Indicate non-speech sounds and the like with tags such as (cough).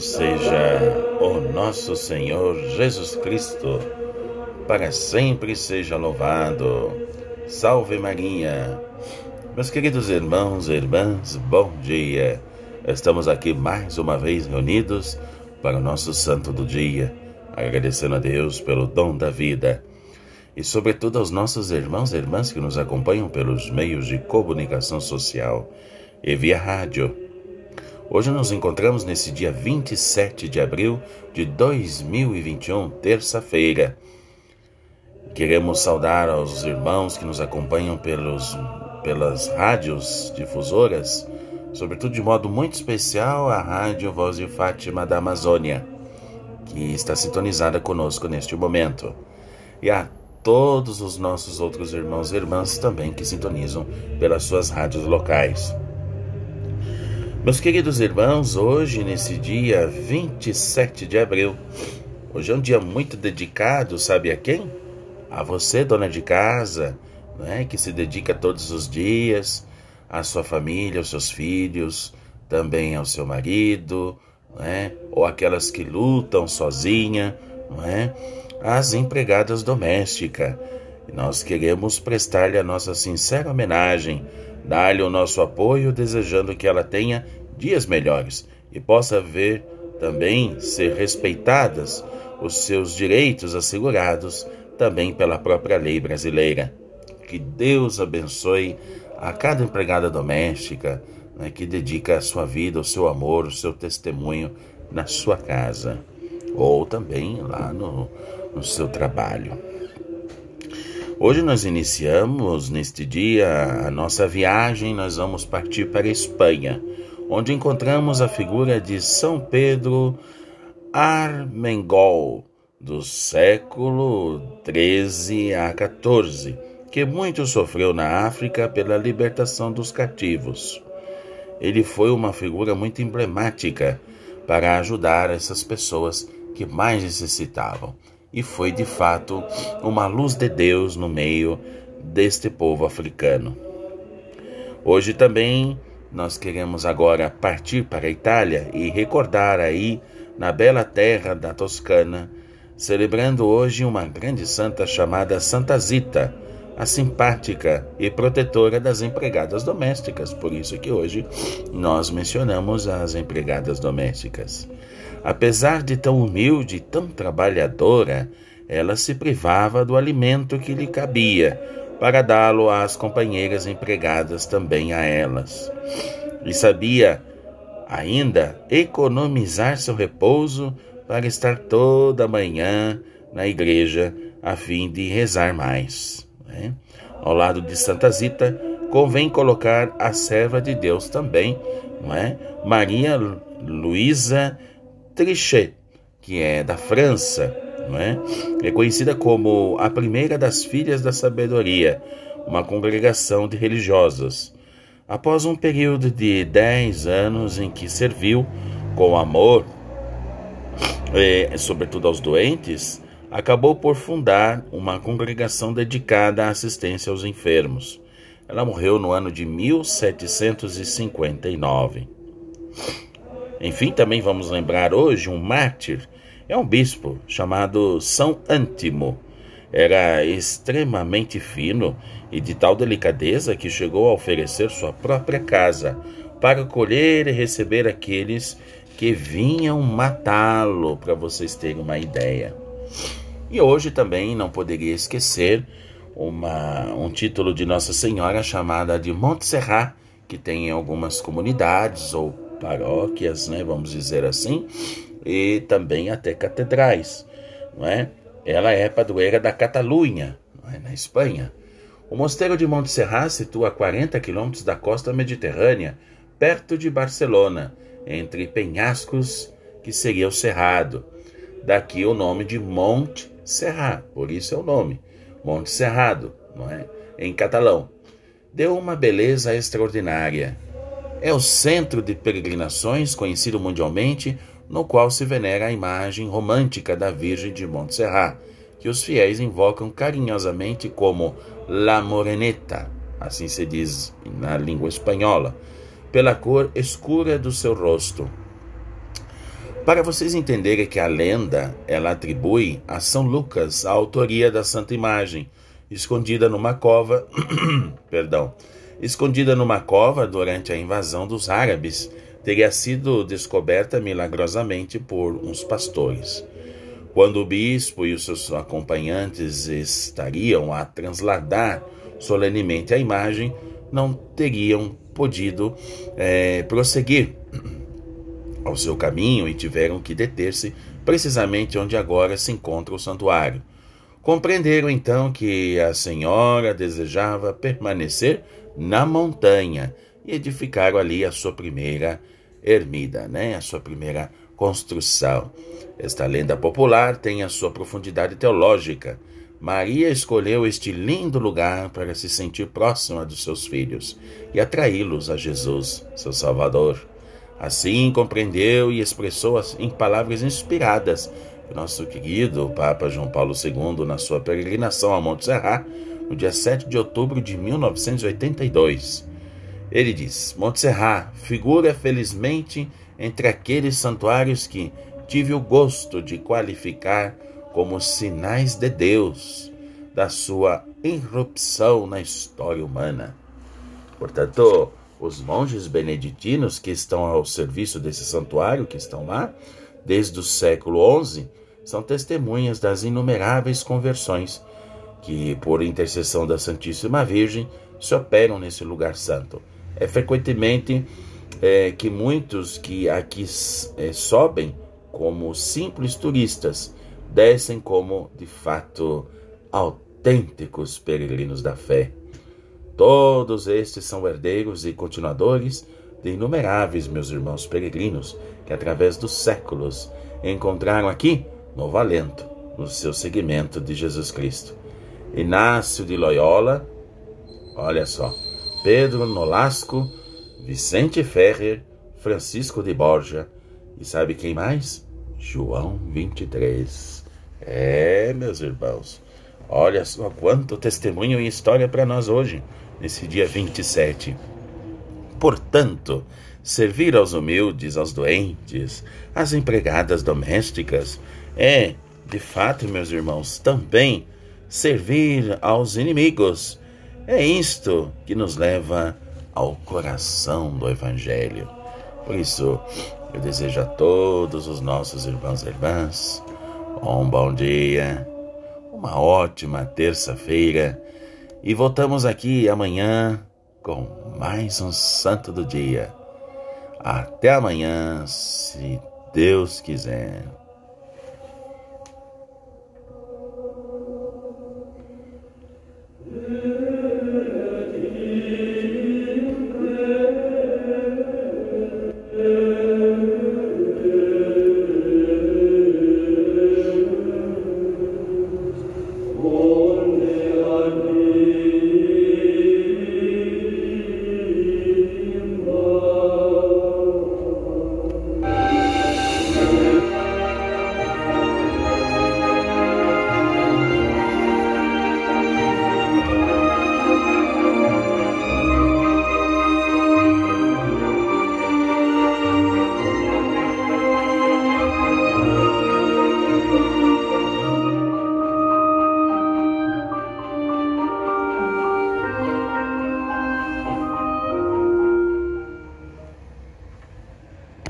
Seja o nosso Senhor Jesus Cristo, para sempre seja louvado. Salve Maria. Meus queridos irmãos e irmãs, bom dia. Estamos aqui mais uma vez reunidos para o nosso santo do dia, agradecendo a Deus pelo dom da vida e, sobretudo, aos nossos irmãos e irmãs que nos acompanham pelos meios de comunicação social e via rádio Hoje nos encontramos nesse dia 27 de abril de 2021, terça-feira. Queremos saudar aos irmãos que nos acompanham pelos, pelas rádios difusoras, sobretudo de modo muito especial a Rádio Voz de Fátima da Amazônia, que está sintonizada conosco neste momento. E a todos os nossos outros irmãos e irmãs também que sintonizam pelas suas rádios locais. Meus queridos irmãos, hoje, nesse dia 27 de abril, hoje é um dia muito dedicado, sabe a quem? A você, dona de casa, né, que se dedica todos os dias à sua família, aos seus filhos, também ao seu marido, né, ou aquelas que lutam sozinha, né, as empregadas domésticas. Nós queremos prestar-lhe a nossa sincera homenagem dar-lhe o nosso apoio, desejando que ela tenha dias melhores e possa ver também ser respeitadas os seus direitos assegurados também pela própria lei brasileira. Que Deus abençoe a cada empregada doméstica né, que dedica a sua vida, o seu amor, o seu testemunho na sua casa ou também lá no, no seu trabalho. Hoje nós iniciamos neste dia a nossa viagem, nós vamos partir para a Espanha, onde encontramos a figura de São Pedro Armengol, do século 13 a 14, que muito sofreu na África pela libertação dos cativos. Ele foi uma figura muito emblemática para ajudar essas pessoas que mais necessitavam e foi de fato uma luz de Deus no meio deste povo africano. Hoje também nós queremos agora partir para a Itália e recordar aí na bela terra da Toscana, celebrando hoje uma grande santa chamada Santa Zita, a simpática e protetora das empregadas domésticas. Por isso que hoje nós mencionamos as empregadas domésticas. Apesar de tão humilde e tão trabalhadora, ela se privava do alimento que lhe cabia, para dá-lo às companheiras empregadas também a elas. E sabia ainda economizar seu repouso para estar toda manhã na igreja a fim de rezar mais. Né? Ao lado de Santa Zita, convém colocar a serva de Deus também, não é? Maria Luísa Trichet, que é da França, não é? é conhecida como a primeira das filhas da sabedoria, uma congregação de religiosas. Após um período de dez anos em que serviu com amor, e, sobretudo aos doentes, acabou por fundar uma congregação dedicada à assistência aos enfermos. Ela morreu no ano de 1759. Enfim, também vamos lembrar hoje um mártir, é um bispo chamado São Antimo. Era extremamente fino e de tal delicadeza que chegou a oferecer sua própria casa para acolher e receber aqueles que vinham matá-lo, para vocês terem uma ideia. E hoje também não poderia esquecer uma, um título de Nossa Senhora chamada de Montserrat, que tem em algumas comunidades ou paróquias, né, vamos dizer assim, e também até catedrais, não é? Ela é padroeira da Catalunha, é? na Espanha. O mosteiro de Montserrat situa a 40 quilômetros da costa mediterrânea, perto de Barcelona, entre penhascos, que seria o Cerrado. Daqui o nome de Monte Serrat, por isso é o nome, Monte Cerrado, não é? Em catalão. Deu uma beleza extraordinária é o centro de peregrinações conhecido mundialmente, no qual se venera a imagem romântica da Virgem de Montserrat, que os fiéis invocam carinhosamente como La Moreneta, assim se diz na língua espanhola, pela cor escura do seu rosto. Para vocês entenderem que a lenda, ela atribui a São Lucas a autoria da Santa Imagem, escondida numa cova, (clears throat) perdão, escondida numa cova durante a invasão dos árabes, teria sido descoberta milagrosamente por uns pastores. Quando o bispo e os seus acompanhantes estariam a transladar solenemente a imagem, não teriam podido é, prosseguir ao seu caminho e tiveram que deter-se precisamente onde agora se encontra o santuário. Compreenderam então que a senhora desejava permanecer na montanha e edificaram ali a sua primeira ermida, né? a sua primeira construção. Esta lenda popular tem a sua profundidade teológica. Maria escolheu este lindo lugar para se sentir próxima dos seus filhos e atraí-los a Jesus, seu Salvador. Assim compreendeu e expressou em palavras inspiradas nosso querido Papa João Paulo II na sua peregrinação a Monte Serrat, no dia 7 de outubro de 1982. Ele diz: Monte Serrat figura felizmente entre aqueles santuários que tive o gosto de qualificar como sinais de Deus, da sua irrupção na história humana. Portanto, os monges beneditinos que estão ao serviço desse santuário, que estão lá, desde o século XI, são testemunhas das inumeráveis conversões que, por intercessão da Santíssima Virgem, se operam nesse lugar santo. É frequentemente é, que muitos que aqui é, sobem como simples turistas descem como, de fato, autênticos peregrinos da fé. Todos estes são herdeiros e continuadores de inumeráveis meus irmãos peregrinos que, através dos séculos, encontraram aqui novo alento no seu seguimento de Jesus Cristo. Inácio de Loyola, olha só, Pedro Nolasco, Vicente Ferrer, Francisco de Borja e sabe quem mais? João 23. É, meus irmãos, olha só quanto testemunho e história para nós hoje, nesse dia 27. Portanto, servir aos humildes, aos doentes, às empregadas domésticas, é, de fato, meus irmãos, também servir aos inimigos. É isto que nos leva ao coração do Evangelho. Por isso, eu desejo a todos os nossos irmãos e irmãs um bom dia, uma ótima terça-feira e voltamos aqui amanhã com mais um Santo do Dia. Até amanhã, se Deus quiser.